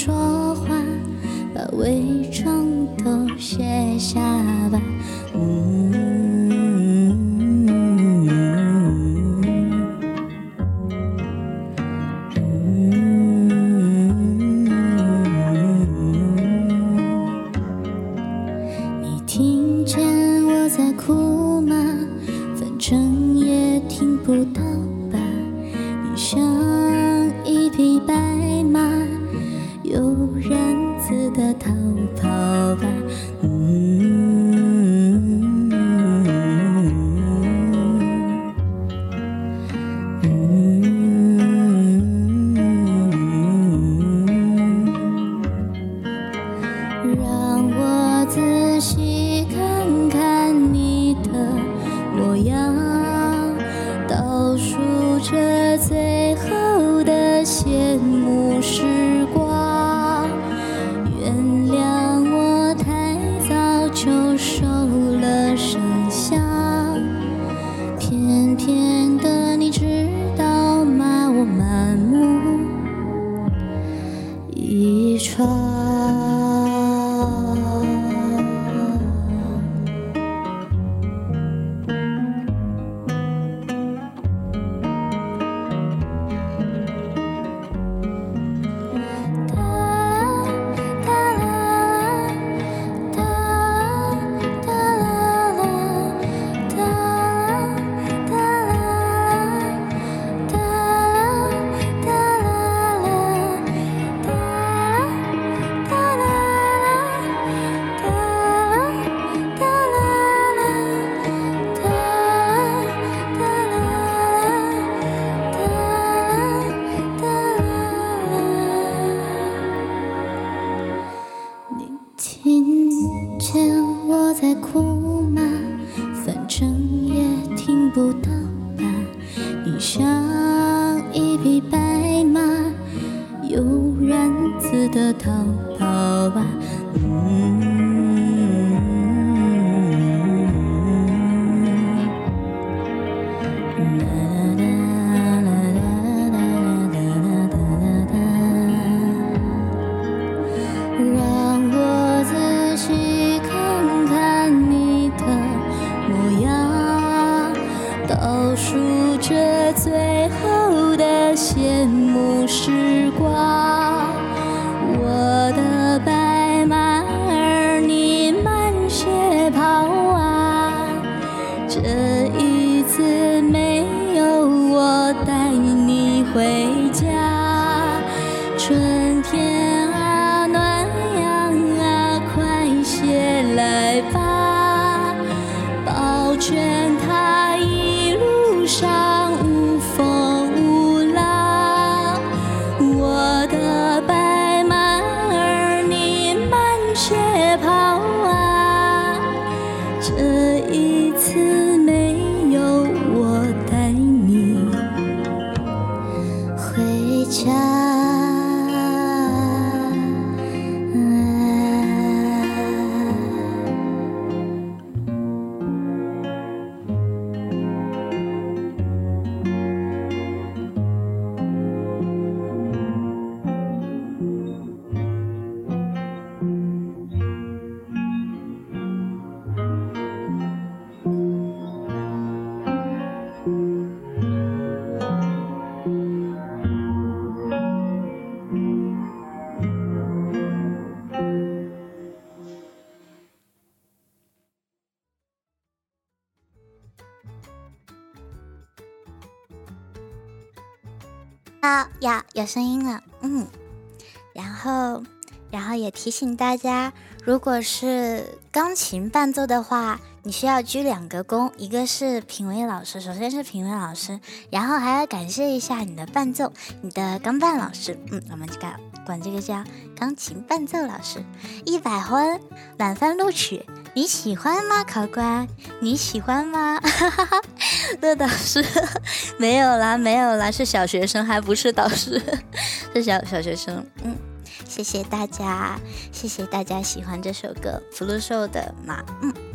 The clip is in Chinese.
说话，把伪装都卸下吧。嗯。你听见我在哭吗？反正也听不到。最后的谢幕时不到吧。你像一匹白马，悠然自得逃的谢幕时光。我的白马儿，你慢些跑啊！这一次没有我带你回家。春天啊，暖阳啊，快些来吧！保全啊呀，有声音了，嗯，然后，然后也提醒大家，如果是钢琴伴奏的话，你需要鞠两个躬，一个是评委老师，首先是评委老师，然后还要感谢一下你的伴奏，你的钢伴老师，嗯，我们这个管这个叫钢琴伴奏老师，一百分，满分录取，你喜欢吗，考官？你喜欢吗？乐导师 没有啦，没有啦，是小学生，还不是导师，是小小学生。嗯，谢谢大家，谢谢大家喜欢这首歌《福禄寿的马》。嗯。